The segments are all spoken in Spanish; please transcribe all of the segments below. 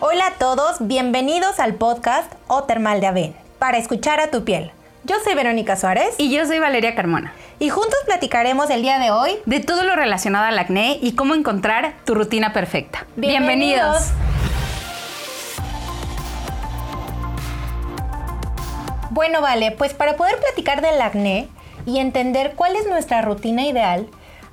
Hola a todos, bienvenidos al podcast O Termal de Aven, para escuchar a tu piel. Yo soy Verónica Suárez. Y yo soy Valeria Carmona. Y juntos platicaremos el día de hoy de todo lo relacionado al acné y cómo encontrar tu rutina perfecta. Bienvenidos. Bueno, vale, pues para poder platicar del acné y entender cuál es nuestra rutina ideal,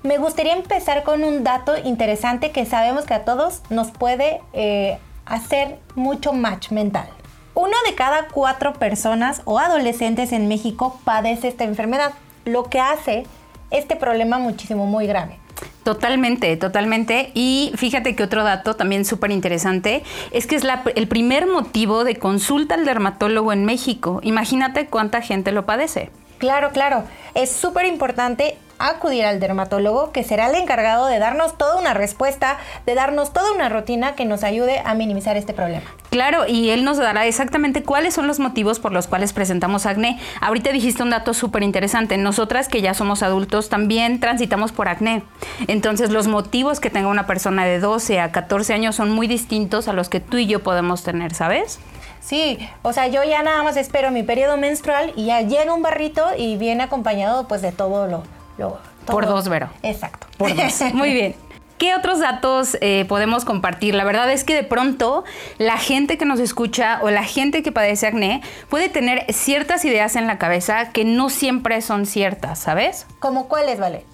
me gustaría empezar con un dato interesante que sabemos que a todos nos puede eh, hacer mucho match mental. Uno de cada cuatro personas o adolescentes en México padece esta enfermedad, lo que hace este problema muchísimo muy grave. Totalmente, totalmente. Y fíjate que otro dato también súper interesante es que es el primer motivo de consulta al dermatólogo en México. Imagínate cuánta gente lo padece. Claro, claro. Es súper importante acudir al dermatólogo, que será el encargado de darnos toda una respuesta, de darnos toda una rutina que nos ayude a minimizar este problema. Claro, y él nos dará exactamente cuáles son los motivos por los cuales presentamos acné. Ahorita dijiste un dato súper interesante. Nosotras que ya somos adultos también transitamos por acné. Entonces los motivos que tenga una persona de 12 a 14 años son muy distintos a los que tú y yo podemos tener, ¿sabes? Sí, o sea, yo ya nada más espero mi periodo menstrual y ya llega un barrito y viene acompañado pues de todo lo, por dos, Vero. Exacto. Por dos. Muy bien. ¿Qué otros datos eh, podemos compartir? La verdad es que de pronto la gente que nos escucha o la gente que padece acné puede tener ciertas ideas en la cabeza que no siempre son ciertas, ¿sabes? ¿Como cuáles, Vale?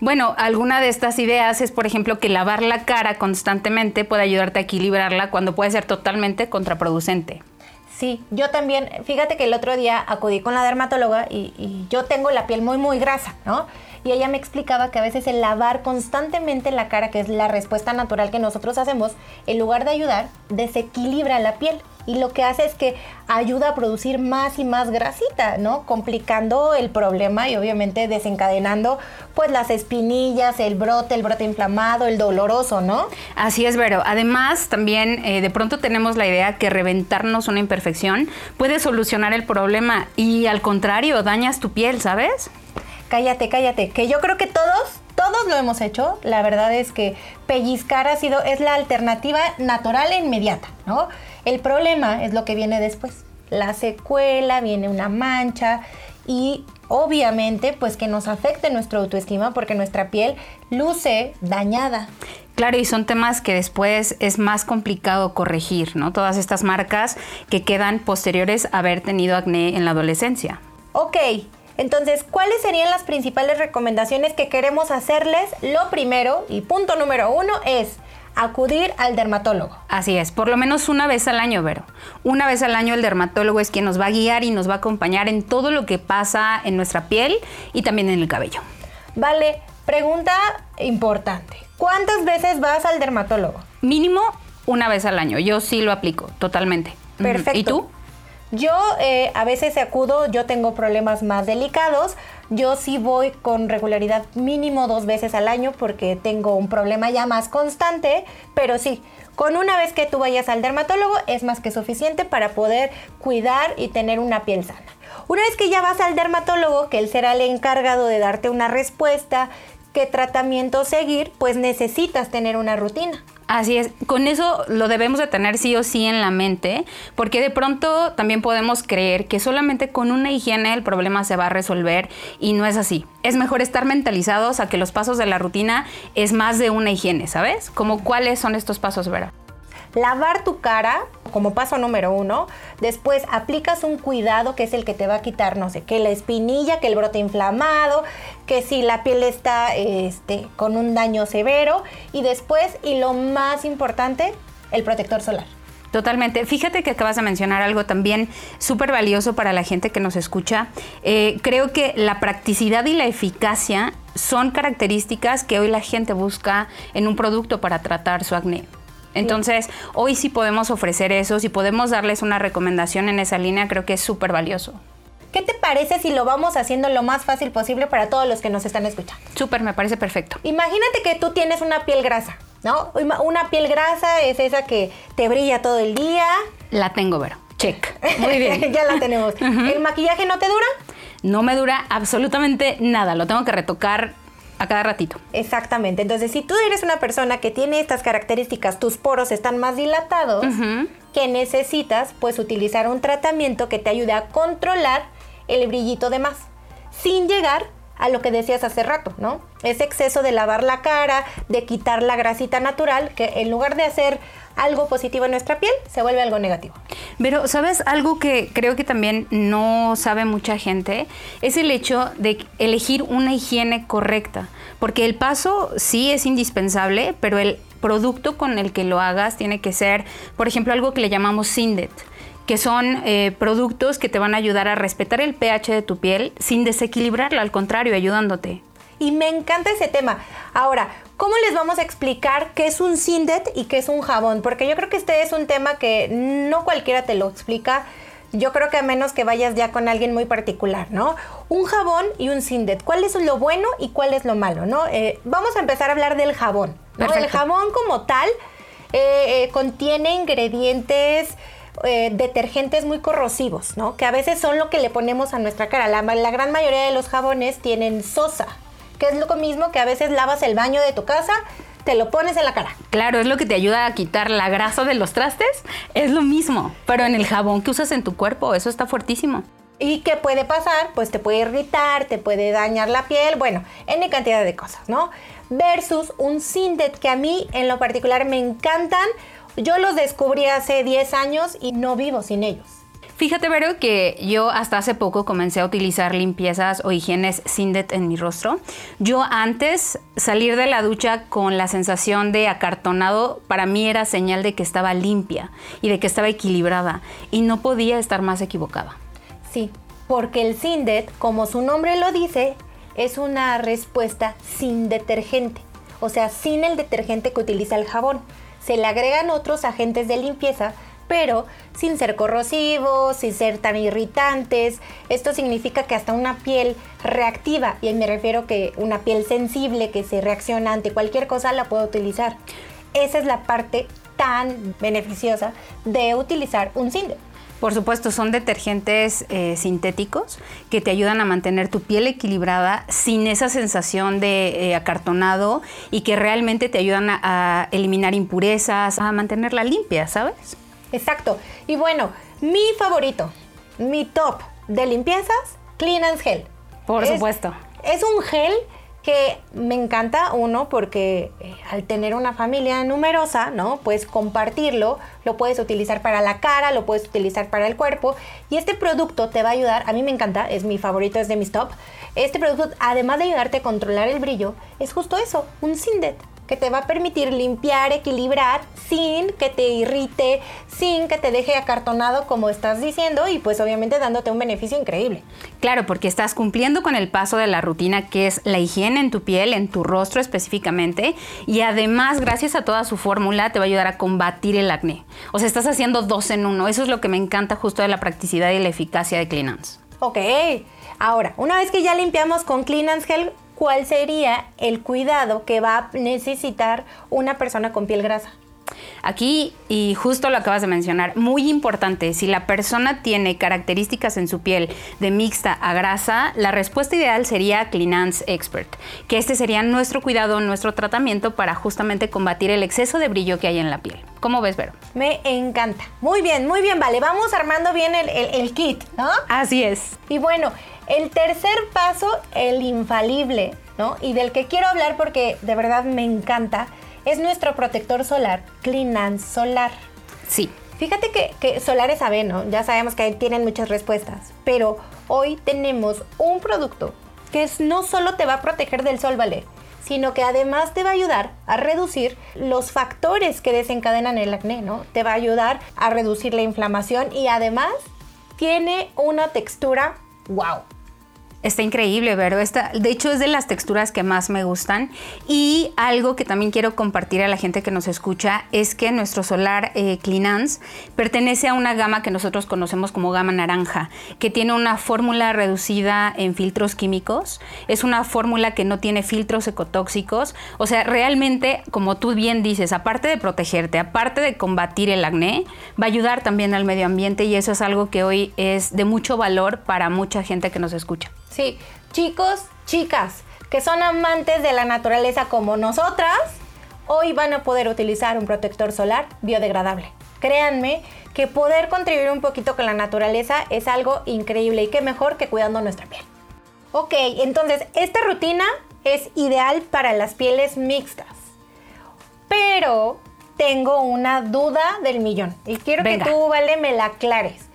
Bueno, alguna de estas ideas es, por ejemplo, que lavar la cara constantemente puede ayudarte a equilibrarla cuando puede ser totalmente contraproducente. Sí, yo también, fíjate que el otro día acudí con la dermatóloga y, yo tengo la piel muy, muy grasa, ¿no? Y ella me explicaba que a veces el lavar constantemente la cara, que es la respuesta natural que nosotros hacemos, en lugar de ayudar, desequilibra la piel y lo que hace es que ayuda a producir más y más grasita, ¿no? Complicando el problema y obviamente desencadenando pues las espinillas, el brote, el brote inflamado, el doloroso, ¿no? Así es, Vero. Además, también eh, de pronto tenemos la idea que reventarnos una imperfección puede solucionar el problema y al contrario, dañas tu piel, ¿sabes? Cállate, cállate, que yo creo que todos todos lo hemos hecho. La verdad es que pellizcar ha sido, es la alternativa natural e inmediata, ¿no? El problema es lo que viene después. La secuela, viene una mancha y obviamente pues que nos afecte nuestra autoestima porque nuestra piel luce dañada. Claro, y son temas que después es más complicado corregir, ¿no? Todas estas marcas que quedan posteriores a haber tenido acné en la adolescencia. Ok, entonces, ¿cuáles serían las principales recomendaciones que queremos hacerles? Lo primero y punto número uno es acudir al dermatólogo. Así es, por lo menos una vez al año, Vero. Una vez al año el dermatólogo es quien nos va a guiar y nos va a acompañar en todo lo que pasa en nuestra piel y también en el cabello. Vale, pregunta importante. ¿Cuántas veces vas al dermatólogo? Mínimo una vez al año. Yo sí lo aplico, totalmente. Perfecto. ¿Y tú? Yo eh, a veces acudo, yo tengo problemas más delicados, yo sí voy con regularidad mínimo dos veces al año porque tengo un problema ya más constante, pero sí, con una vez que tú vayas al dermatólogo es más que suficiente para poder cuidar y tener una piel sana. Una vez que ya vas al dermatólogo, que él será el encargado de darte una respuesta, qué tratamiento seguir, pues necesitas tener una rutina. Así es, con eso lo debemos de tener sí o sí en la mente, porque de pronto también podemos creer que solamente con una higiene el problema se va a resolver y no es así. Es mejor estar mentalizados a que los pasos de la rutina es más de una higiene, ¿sabes? Como cuáles son estos pasos, Vera lavar tu cara como paso número uno. Después aplicas un cuidado que es el que te va a quitar, no sé, que la espinilla, que el brote inflamado, que si la piel está este, con un daño severo. Y después, y lo más importante, el protector solar. Totalmente. Fíjate que acabas de mencionar algo también súper valioso para la gente que nos escucha. Eh, creo que la practicidad y la eficacia son características que hoy la gente busca en un producto para tratar su acné. Entonces, hoy sí podemos ofrecer eso, si podemos darles una recomendación en esa línea, creo que es súper valioso. ¿Qué te parece si lo vamos haciendo lo más fácil posible para todos los que nos están escuchando? Súper, me parece perfecto. Imagínate que tú tienes una piel grasa, ¿no? Una piel grasa es esa que te brilla todo el día. La tengo, Vero. Check. Muy bien. ya la tenemos. ¿El maquillaje no te dura? No me dura absolutamente nada. Lo tengo que retocar a cada ratito. Exactamente. Entonces, si tú eres una persona que tiene estas características, tus poros están más dilatados, que necesitas, pues utilizar un tratamiento que te ayude a controlar el brillito de más, sin llegar a lo que decías hace rato, ¿no? Ese exceso de lavar la cara, de quitar la grasita natural, que en lugar de hacer algo positivo en nuestra piel, se vuelve algo negativo. Pero, ¿sabes? Algo que creo que también no sabe mucha gente es el hecho de elegir una higiene correcta. Porque el paso sí es indispensable, pero el producto con el que lo hagas tiene que ser, por ejemplo, algo que le llamamos Sindet que son eh, productos que te van a ayudar a respetar el pH de tu piel sin desequilibrarla, al contrario, ayudándote. Y me encanta ese tema. Ahora, ¿cómo les vamos a explicar qué es un Sindet y qué es un jabón? Porque yo creo que este es un tema que no cualquiera te lo explica. Yo creo que a menos que vayas ya con alguien muy particular, ¿no? Un jabón y un Sindet. ¿Cuál es lo bueno y cuál es lo malo, no? Eh, vamos a empezar a hablar del jabón. El jabón como tal eh, contiene ingredientes eh, detergentes muy corrosivos, ¿no? Que a veces son lo que le ponemos a nuestra cara. La, la gran mayoría de los jabones tienen sosa, que es lo mismo que a veces lavas el baño de tu casa, te lo pones en la cara. Claro, es lo que te ayuda a quitar la grasa de los trastes, es lo mismo, pero en el jabón que usas en tu cuerpo, eso está fuertísimo. ¿Y qué puede pasar? Pues te puede irritar, te puede dañar la piel, bueno, en cantidad de cosas, ¿no? Versus un Sindet que a mí en lo particular me encantan yo los descubrí hace 10 años y no vivo sin ellos. Fíjate, Vero, que yo hasta hace poco comencé a utilizar limpiezas o higienes Sindet en mi rostro. Yo antes salir de la ducha con la sensación de acartonado, para mí era señal de que estaba limpia y de que estaba equilibrada y no podía estar más equivocada. Sí, porque el Sindet, como su nombre lo dice, es una respuesta sin detergente, o sea, sin el detergente que utiliza el jabón se le agregan otros agentes de limpieza, pero sin ser corrosivos, sin ser tan irritantes. Esto significa que hasta una piel reactiva, y me refiero que una piel sensible que se reacciona ante cualquier cosa la puedo utilizar. Esa es la parte tan beneficiosa de utilizar un Cinder. Por supuesto, son detergentes eh, sintéticos que te ayudan a mantener tu piel equilibrada sin esa sensación de eh, acartonado y que realmente te ayudan a, eliminar impurezas, a mantenerla limpia, ¿sabes? Exacto. Y bueno, mi favorito, mi top de limpiezas, Clean and Gel. Por supuesto. Es un gel que me encanta, uno, porque eh, al tener una familia numerosa, ¿no? Puedes compartirlo, lo puedes utilizar para la cara, lo puedes utilizar para el cuerpo. Y este producto te va a ayudar, a mí me encanta, es mi favorito, es de mis top. Este producto, además de ayudarte a controlar el brillo, es justo eso, un Sindet que te va a permitir limpiar, equilibrar sin que te irrite, sin que te deje acartonado como estás diciendo y pues obviamente dándote un beneficio increíble. Claro, porque estás cumpliendo con el paso de la rutina que es la higiene en tu piel, en tu rostro específicamente y además gracias a toda su fórmula te va a ayudar a combatir el acné. O sea, estás haciendo dos en uno. Eso es lo que me encanta justo de la practicidad y la eficacia de Cleanance. Ok, ahora, una vez que ya limpiamos con Cleanance Gel, cuál sería el cuidado que va a necesitar una persona con piel grasa. Aquí, y justo lo acabas de mencionar, muy importante, si la persona tiene características en su piel de mixta a grasa, la respuesta ideal sería Cleanance Expert, que este sería nuestro cuidado, nuestro tratamiento para justamente combatir el exceso de brillo que hay en la piel. ¿Cómo ves, Vero? Me encanta. Muy bien, muy bien, vale. Vamos armando bien el, el kit, ¿no? Así es. Y bueno, el tercer paso, el infalible, ¿no? Y del que quiero hablar porque de verdad me encanta, es nuestro protector solar, Clean Solar. Sí. Fíjate que, que Solar es AB, ¿no? Ya sabemos que tienen muchas respuestas, pero hoy tenemos un producto que es, no solo te va a proteger del sol, ¿vale? sino que además te va a ayudar a reducir los factores que desencadenan el acné, ¿no? Te va a ayudar a reducir la inflamación y además tiene una textura wow. Está increíble, Vero. Esta, de hecho, es de las texturas que más me gustan. Y algo que también quiero compartir a la gente que nos escucha es que nuestro solar eh, Cleanance pertenece a una gama que nosotros conocemos como gama naranja, que tiene una fórmula reducida en filtros químicos. Es una fórmula que no tiene filtros ecotóxicos. O sea, realmente, como tú bien dices, aparte de protegerte, aparte de combatir el acné, va a ayudar también al medio ambiente y eso es algo que hoy es de mucho valor para mucha gente que nos escucha. Sí, chicos, chicas, que son amantes de la naturaleza como nosotras, hoy van a poder utilizar un protector solar biodegradable. Créanme que poder contribuir un poquito con la naturaleza es algo increíble y qué mejor que cuidando nuestra piel. Ok, entonces esta rutina es ideal para las pieles mixtas. Pero tengo una duda del millón y quiero que tú, Vale, me la aclares.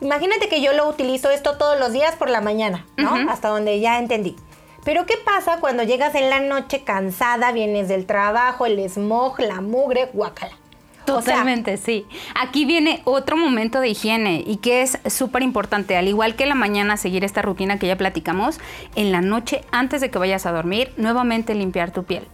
Imagínate que yo lo utilizo esto todos los días por la mañana, ¿no? Hasta donde ya entendí. Pero ¿qué pasa cuando llegas en la noche cansada, vienes del trabajo, el smog, la mugre, guacala? Totalmente, sí. Aquí viene otro momento de higiene y que es súper importante. Al igual que en la mañana seguir esta rutina que ya platicamos, en la noche antes de que vayas a dormir, nuevamente limpiar tu piel.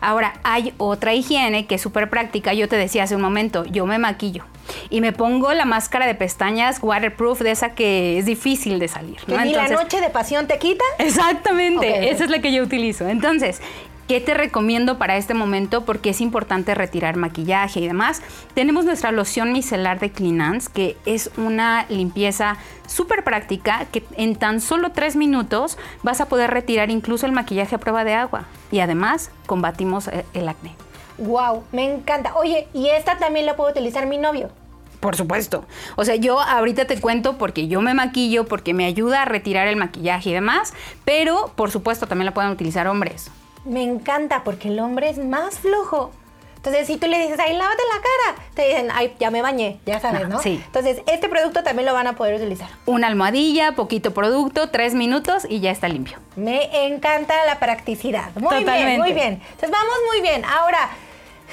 Ahora, hay otra higiene que es súper práctica. Yo te decía hace un momento, yo me maquillo y me pongo la máscara de pestañas waterproof de esa que es difícil de salir. ¿no? ni la noche de pasión te quita? Exactamente, esa es la que yo utilizo. Entonces, ¿Qué te recomiendo para este momento? Porque es importante retirar maquillaje y demás. Tenemos nuestra loción micelar de Cleanance, que es una limpieza súper práctica que en tan solo tres minutos vas a poder retirar incluso el maquillaje a prueba de agua. Y además combatimos eh, el acné. Wow, me encanta. Oye, ¿y esta también la puedo utilizar mi novio? Por supuesto. O sea, yo ahorita te cuento porque yo me maquillo, porque me ayuda a retirar el maquillaje y demás, pero por supuesto también la pueden utilizar hombres me encanta porque el hombre es más flojo. Entonces, si tú le dices, ay, lávate la cara, te dicen, ay, ya me bañé, ya sabes, ¿no? Sí. Entonces, este producto también lo van a poder utilizar. Una almohadilla, poquito producto, tres minutos y ya está limpio. Me encanta la practicidad. Muy bien, muy bien. Entonces, vamos muy bien. Ahora,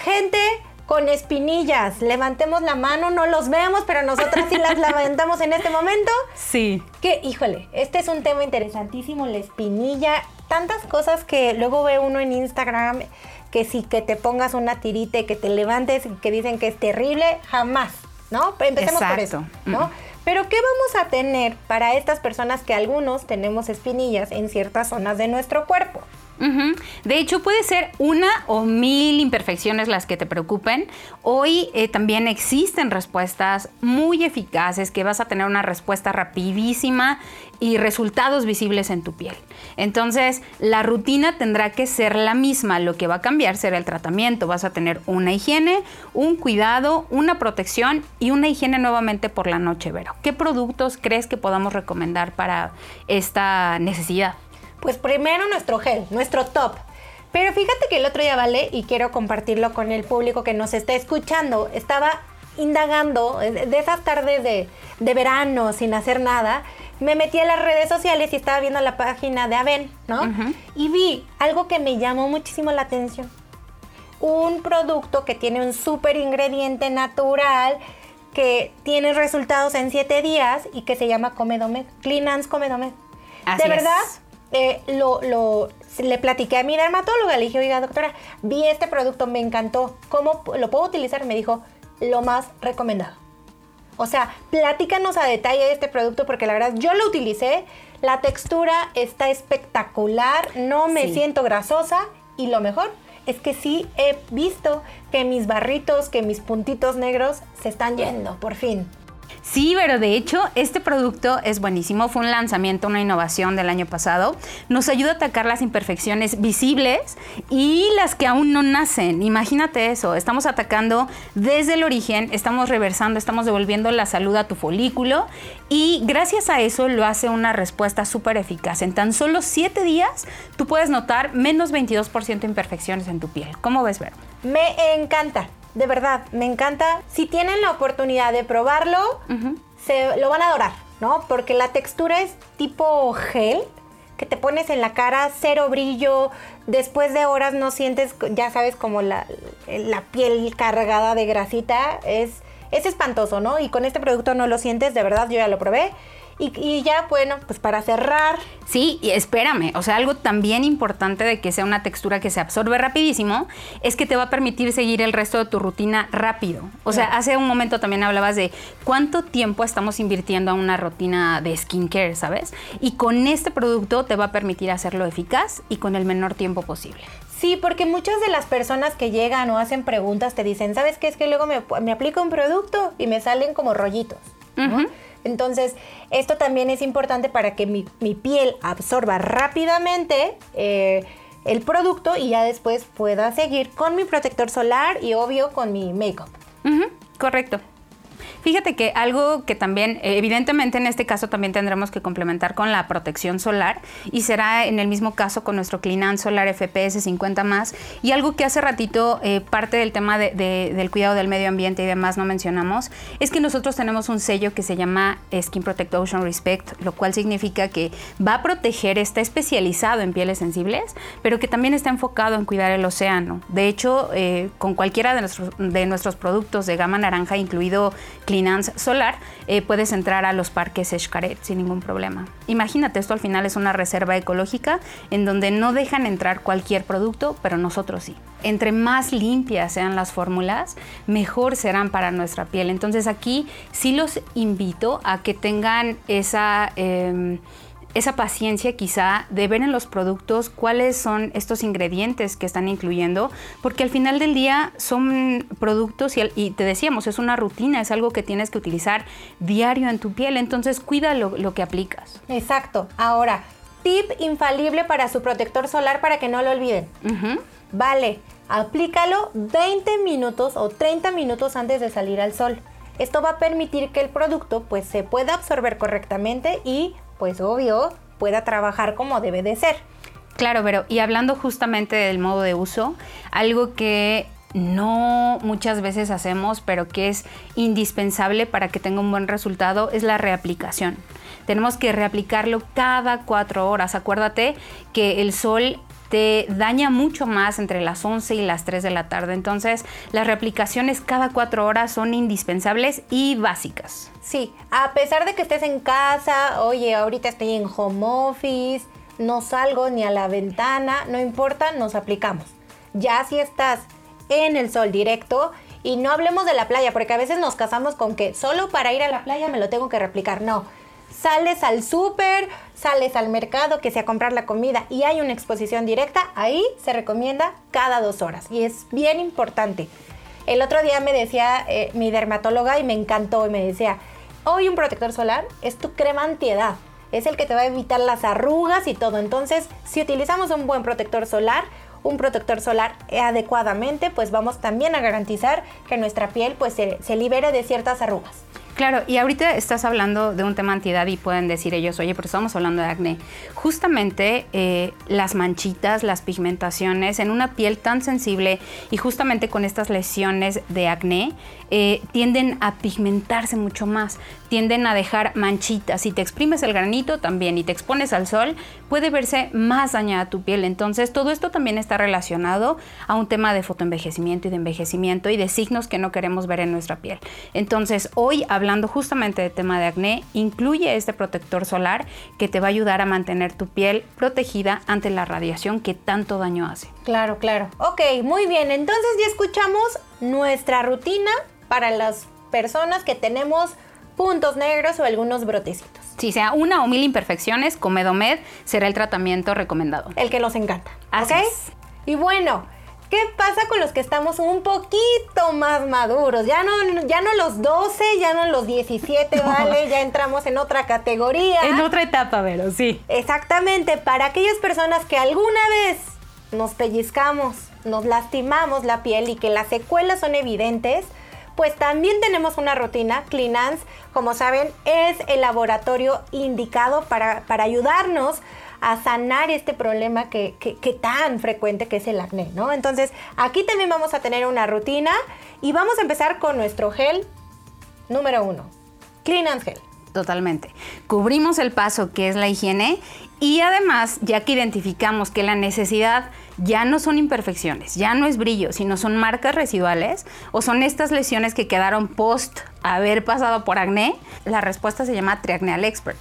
gente con espinillas, levantemos la mano, no los vemos, pero nosotras sí las levantamos en este momento. Sí. Que, híjole, este es un tema interesantísimo, la espinilla tantas cosas que luego ve uno en Instagram que si que te pongas una tirita y que te levantes y que dicen que es terrible, jamás, ¿no? Empecemos por eso, ¿no? Pero ¿qué vamos a tener para estas personas que algunos tenemos espinillas en ciertas zonas de nuestro cuerpo? De hecho, puede ser una o mil imperfecciones las que te preocupen. Hoy eh, también existen respuestas muy eficaces que vas a tener una respuesta rapidísima y resultados visibles en tu piel. Entonces, la rutina tendrá que ser la misma. Lo que va a cambiar será el tratamiento. Vas a tener una higiene, un cuidado, una protección y una higiene nuevamente por la noche, Vero. ¿Qué productos crees que podamos recomendar para esta necesidad? Pues primero nuestro gel, nuestro top. Pero fíjate que el otro día, ¿vale? Y quiero compartirlo con el público que nos está escuchando. Estaba indagando eh, de esas tardes de, verano sin hacer nada. Me metí a las redes sociales y estaba viendo la página de Aven, ¿no? Y vi algo que me llamó muchísimo la atención. Un producto que tiene un súper ingrediente natural que tiene resultados en 7 días y que se llama Comedomed, Cleanance Comedomed. de verdad, eh, lo, lo, le platiqué a mi dermatóloga, le dije, oiga doctora, vi este producto, me encantó, ¿cómo lo puedo utilizar? Me dijo, lo más recomendado. O sea, platícanos a detalle de este producto porque la verdad yo lo utilicé, la textura está espectacular, no me siento grasosa y lo mejor es que sí he visto que mis barritos, que mis puntitos negros se están yendo, por fin. Sí, pero de hecho este producto es buenísimo, fue un lanzamiento, una innovación del año pasado. Nos ayuda a atacar las imperfecciones visibles y las que aún no nacen. Imagínate eso, estamos atacando desde el origen, estamos reversando, estamos devolviendo la salud a tu folículo y gracias a eso lo hace una respuesta súper eficaz. En tan solo 7 días tú puedes notar menos 22% de imperfecciones en tu piel. ¿Cómo ves, Vero? Me encanta de verdad, me encanta. Si tienen la oportunidad de probarlo, se lo van a adorar, ¿no? Porque la textura es tipo gel que te pones en la cara, cero brillo, después de horas no sientes, ya sabes, como la, la piel cargada de grasita, es, es espantoso, ¿no? Y con este producto no lo sientes, de verdad, yo ya lo probé y, ya, bueno, pues para cerrar. Sí, y espérame, o sea, algo también importante de que sea una textura que se absorbe rapidísimo es que te va a permitir seguir el resto de tu rutina rápido. O sea, hace un momento también hablabas de cuánto tiempo estamos invirtiendo a una rutina de skincare, ¿sabes? Y con este producto te va a permitir hacerlo eficaz y con el menor tiempo posible. Sí, porque muchas de las personas que llegan o hacen preguntas te dicen, ¿sabes qué? Es que luego me, me aplico un producto y me salen como rollitos. Entonces, esto también es importante para que mi, piel absorba rápidamente eh, el producto y ya después pueda seguir con mi protector solar y obvio con mi make-up. correcto. Fíjate que algo que también, eh, evidentemente en este caso también tendremos que complementar con la protección solar y será en el mismo caso con nuestro Clinan Solar FPS 50 más y algo que hace ratito eh, parte del tema del cuidado del medio ambiente y demás no mencionamos es que nosotros tenemos un sello que se llama Skin Protect Ocean Respect, lo cual significa que va a proteger, está especializado en pieles sensibles, pero que también está enfocado en cuidar el océano. De hecho, eh, con cualquiera de nuestros, de nuestros productos de gama naranja, incluido Cleanance Solar, eh, puedes entrar a los parques Xcaret sin ningún problema. Imagínate, esto al final es una reserva ecológica en donde no dejan entrar cualquier producto, pero nosotros sí. Entre más limpias sean las fórmulas, mejor serán para nuestra piel. Entonces aquí sí los invito a que tengan esa... Em, esa paciencia quizá de ver en los productos cuáles son estos ingredientes que están incluyendo, porque al final del día son productos y, te decíamos, es una rutina, es algo que tienes que utilizar diario en tu piel, entonces cuida lo, que aplicas. Exacto. Ahora, tip infalible para su protector solar para que no lo olviden. Vale, aplícalo 20 minutos o 30 minutos antes de salir al sol. Esto va a permitir que el producto pues se pueda absorber correctamente y pues obvio, pueda trabajar como debe de ser. Claro, pero y hablando justamente del modo de uso, algo que no muchas veces hacemos, pero que es indispensable para que tenga un buen resultado, es la reaplicación. Tenemos que reaplicarlo cada cuatro horas. Acuérdate que el sol te daña mucho más entre las 11 y las 3 de la tarde. Entonces, las reaplicaciones cada cuatro horas son indispensables y básicas. Sí, a pesar de que estés en casa, oye, ahorita estoy en home office, no salgo ni a la ventana, no importa, nos aplicamos. Ya si estás en el sol directo, y no hablemos de la playa, porque a veces nos casamos con que solo para ir a la playa me lo tengo que replicar. No, sales al súper, sales al mercado, que sea comprar la comida y hay una exposición directa, ahí se recomienda cada dos horas y es bien importante. El otro día me decía eh, mi dermatóloga y me encantó y me decía, hoy un protector solar es tu crema antiedad, es el que te va a evitar las arrugas y todo. Entonces, si utilizamos un buen protector solar, un protector solar adecuadamente, pues vamos también a garantizar que nuestra piel pues se libere de ciertas arrugas. Claro, y ahorita estás hablando de un tema antiedad y pueden decir ellos, oye, pero estamos hablando de acné. Justamente eh, las manchitas, las pigmentaciones en una piel tan sensible y justamente con estas lesiones de acné, eh, tienden a pigmentarse mucho más, tienden a dejar manchitas. Si te exprimes el granito también y te expones al sol, puede verse más dañada tu piel. Entonces, todo esto también está relacionado a un tema de fotoenvejecimiento y de envejecimiento y de signos que no queremos ver en nuestra piel. Entonces, hoy hablando justamente de tema de acné, incluye este protector solar que te va a ayudar a mantener tu piel protegida ante la radiación que tanto daño hace. Claro, claro. Ok, muy bien. Entonces ya escuchamos nuestra rutina para las personas que tenemos puntos negros o algunos brotecitos. Si sea una o mil imperfecciones, Comedomed será el tratamiento recomendado. El que nos encanta. Así Y bueno, ¿qué pasa con los que estamos un poquito más maduros? Ya no, ya no los 12, ya no los 17, ¿vale? Ya entramos en otra categoría. En otra etapa, pero sí. Exactamente, para aquellas personas que alguna vez nos pellizcamos, nos lastimamos la piel y que las secuelas son evidentes, pues también tenemos una rutina. Cleanance, como saben, es el laboratorio indicado para, ayudarnos a sanar este problema que, tan frecuente que es el acné, ¿no? Entonces, aquí también vamos a tener una rutina y vamos a empezar con nuestro gel número uno, Cleanance Gel. Totalmente. Cubrimos el paso que es la higiene y además, ya que identificamos que la necesidad ya no son imperfecciones, ya no es brillo, sino son marcas residuales o son estas lesiones que quedaron post haber pasado por acné, la respuesta se llama Triacneal Expert.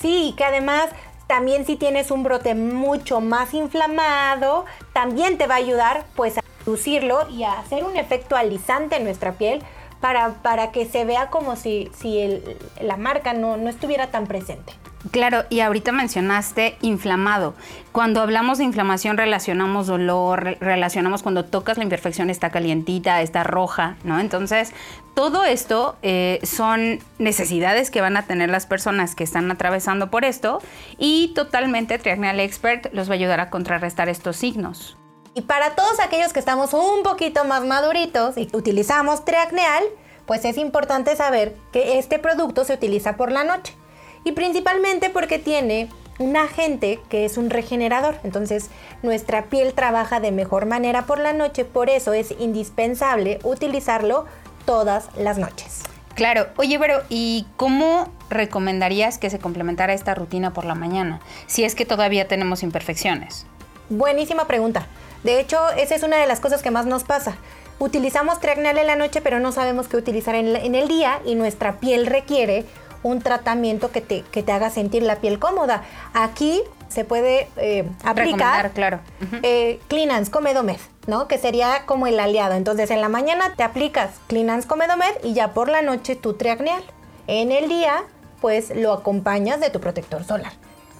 Sí, que además también si tienes un brote mucho más inflamado, también te va a ayudar pues a reducirlo y a hacer un efecto alisante en nuestra piel para, para que se vea como si, si la marca no, no estuviera tan presente. Claro, y ahorita mencionaste inflamado. Cuando hablamos de inflamación relacionamos dolor, relacionamos cuando tocas la imperfección está calientita, está roja, ¿no? Entonces, todo esto eh, son necesidades que van a tener las personas que están atravesando por esto y totalmente Triacneal Expert los va a ayudar a contrarrestar estos signos. Y para todos aquellos que estamos un poquito más maduritos y utilizamos Triacneal, pues es importante saber que este producto se utiliza por la noche y principalmente porque tiene un agente que es un regenerador. Entonces nuestra piel trabaja de mejor manera por la noche, por eso es indispensable utilizarlo todas las noches. Claro, oye, pero ¿y cómo recomendarías que se complementara esta rutina por la mañana? Si es que todavía tenemos imperfecciones. Buenísima pregunta. De hecho, esa es una de las cosas que más nos pasa. Utilizamos Triacnal en la noche, pero no sabemos qué utilizar en, en el día y nuestra piel requiere un tratamiento que te, que te haga sentir la piel cómoda. Aquí se puede eh, aplicar claro. Eh, Cleanance Comedomed, ¿no? Que sería como el aliado. Entonces en la mañana te aplicas Cleanance Comedomed y ya por la noche tu triacneal. En el día, pues lo acompañas de tu protector solar.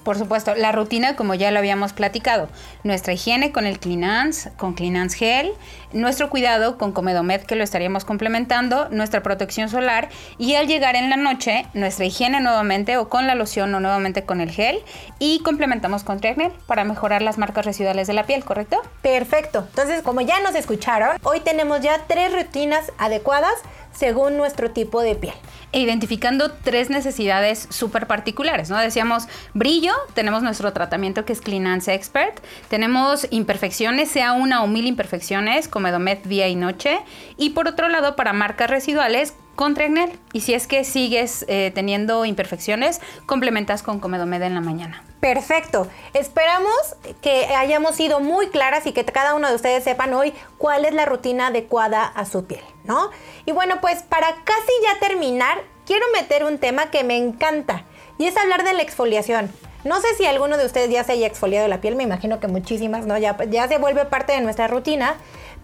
Por supuesto, la rutina como ya lo habíamos platicado, nuestra higiene con el Cleanance, con Cleanance Gel, nuestro cuidado con Comedomed que lo estaríamos complementando, nuestra protección solar y al llegar en la noche, nuestra higiene nuevamente o con la loción o nuevamente con el gel y complementamos con Triacnel para mejorar las marcas residuales de la piel, ¿correcto? Perfecto. Entonces, como ya nos escucharon, hoy tenemos ya tres rutinas adecuadas según nuestro tipo de piel e identificando tres necesidades súper particulares, ¿no? Decíamos brillo, tenemos nuestro tratamiento que es Cleanance Expert, tenemos imperfecciones, sea una o mil imperfecciones, como Edomed día y noche, y por otro lado, para marcas residuales, con Triacnel. Y si es que sigues eh, teniendo imperfecciones, complementas con Comedomed en la mañana. Perfecto. Esperamos que hayamos sido muy claras y que cada uno de ustedes sepan hoy cuál es la rutina adecuada a su piel, ¿no? Y bueno, pues para casi ya terminar, quiero meter un tema que me encanta y es hablar de la exfoliación. No sé si alguno de ustedes ya se haya exfoliado la piel, me imagino que muchísimas, ¿no? Ya, ya se vuelve parte de nuestra rutina.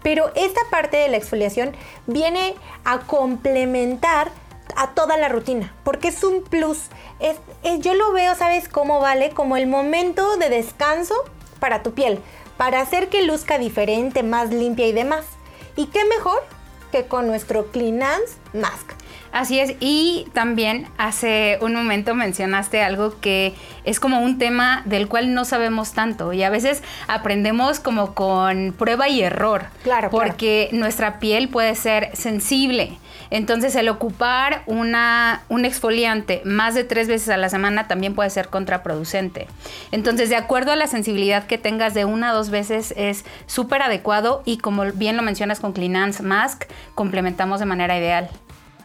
Pero esta parte de la exfoliación viene a complementar a toda la rutina, porque es un plus. Es, yo lo veo, ¿sabes cómo vale? Como el momento de descanso para tu piel, para hacer que luzca diferente, más limpia y demás. ¿Y qué mejor que con nuestro Cleanance Mask? Así es, y también hace un momento mencionaste algo que es como un tema del cual no sabemos tanto y a veces aprendemos como con prueba y error. Claro. Porque nuestra piel puede ser sensible. Entonces el ocupar una, un exfoliante más de tres veces a la semana también puede ser contraproducente. Entonces de acuerdo a la sensibilidad que tengas de una o dos veces es súper adecuado y como bien lo mencionas con Cleanance Mask, complementamos de manera ideal.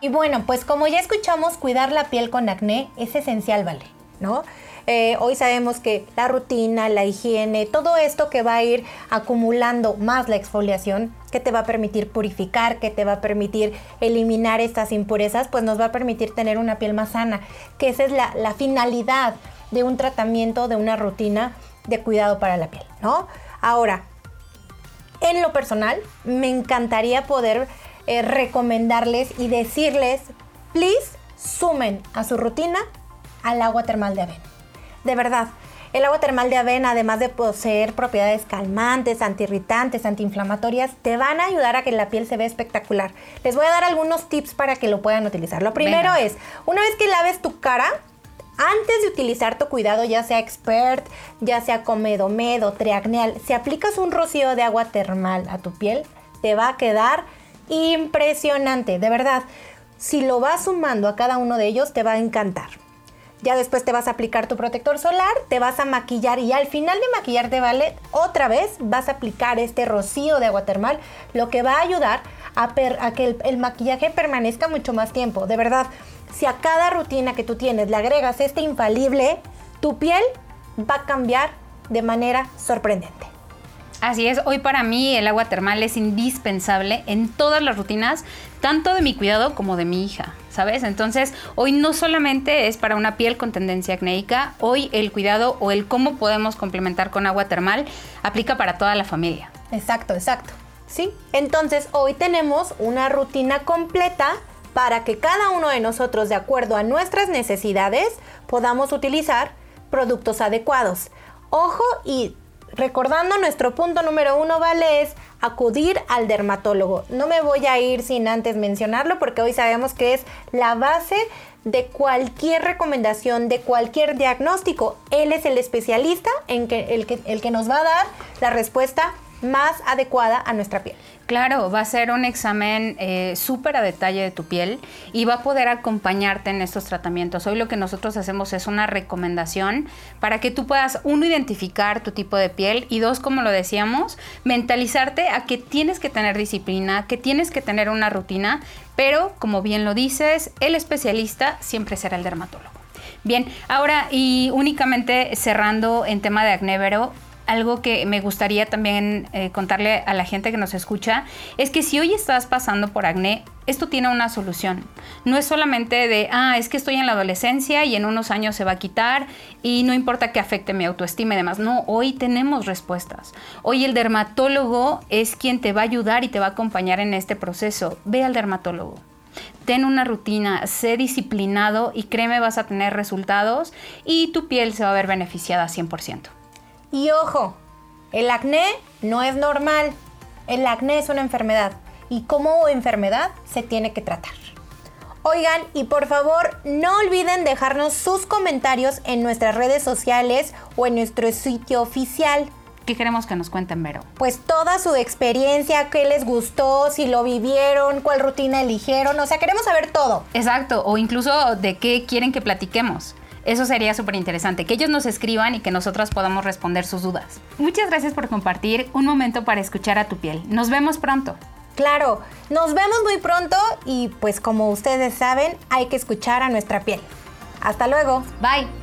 Y bueno, pues como ya escuchamos, cuidar la piel con acné es esencial, ¿vale? ¿No? Eh, hoy sabemos que la rutina, la higiene, todo esto que va a ir acumulando más la exfoliación, que te va a permitir purificar, que te va a permitir eliminar estas impurezas, pues nos va a permitir tener una piel más sana, que esa es la, la finalidad de un tratamiento, de una rutina de cuidado para la piel, ¿no? Ahora, en lo personal, me encantaría poder eh, recomendarles y decirles, please, sumen a su rutina al agua termal de avena. De verdad, el agua termal de avena, además de poseer propiedades calmantes, antiirritantes, antiinflamatorias, te van a ayudar a que la piel se vea espectacular. Les voy a dar algunos tips para que lo puedan utilizar. Lo primero es, una vez que laves tu cara, antes de utilizar tu cuidado, ya sea expert, ya sea comedomed o triacneal, si aplicas un rocío de agua termal a tu piel, te va a quedar impresionante, de verdad. Si lo vas sumando a cada uno de ellos, te va a encantar. Ya después te vas a aplicar tu protector solar, te vas a maquillar y al final de maquillarte, ¿vale? Otra vez vas a aplicar este rocío de agua termal, lo que va a ayudar a, que el, el maquillaje permanezca mucho más tiempo. De verdad, si a cada rutina que tú tienes le agregas este infalible, tu piel va a cambiar de manera sorprendente. Así es, hoy para mí el agua termal es indispensable en todas las rutinas, tanto de mi cuidado como de mi hija, ¿sabes? Entonces, hoy no solamente es para una piel con tendencia acnéica, hoy el cuidado o el cómo podemos complementar con agua termal aplica para toda la familia. Exacto, exacto. Sí, entonces hoy tenemos una rutina completa para que cada uno de nosotros, de acuerdo a nuestras necesidades, podamos utilizar productos adecuados. Ojo y recordando nuestro punto número uno, ¿vale? Es acudir al dermatólogo. No me voy a ir sin antes mencionarlo porque hoy sabemos que es la base de cualquier recomendación, de cualquier diagnóstico. Él es el especialista en que, el, que, el que nos va a dar la respuesta más adecuada a nuestra piel. Claro, va a ser un examen eh, súper a detalle de tu piel y va a poder acompañarte en estos tratamientos. Hoy lo que nosotros hacemos es una recomendación para que tú puedas, uno, identificar tu tipo de piel y dos, como lo decíamos, mentalizarte a que tienes que tener disciplina, que tienes que tener una rutina, pero como bien lo dices, el especialista siempre será el dermatólogo. Bien, ahora y únicamente cerrando en tema de acné, algo que me gustaría también eh, contarle a la gente que nos escucha es que si hoy estás pasando por acné, esto tiene una solución. No es solamente de, ah, es que estoy en la adolescencia y en unos años se va a quitar y no importa que afecte mi autoestima y demás. No, hoy tenemos respuestas. Hoy el dermatólogo es quien te va a ayudar y te va a acompañar en este proceso. Ve al dermatólogo. Ten una rutina, sé disciplinado y créeme vas a tener resultados y tu piel se va a ver beneficiada 100%. Y ojo, el acné no es normal. El acné es una enfermedad y como enfermedad se tiene que tratar. Oigan, y por favor no olviden dejarnos sus comentarios en nuestras redes sociales o en nuestro sitio oficial. ¿Qué queremos que nos cuenten, Vero? Pues toda su experiencia, qué les gustó, si lo vivieron, cuál rutina eligieron, o sea, queremos saber todo. Exacto, o incluso de qué quieren que platiquemos. Eso sería súper interesante, que ellos nos escriban y que nosotras podamos responder sus dudas. Muchas gracias por compartir un momento para escuchar a tu piel. Nos vemos pronto. Claro, nos vemos muy pronto y pues como ustedes saben, hay que escuchar a nuestra piel. Hasta luego. Bye.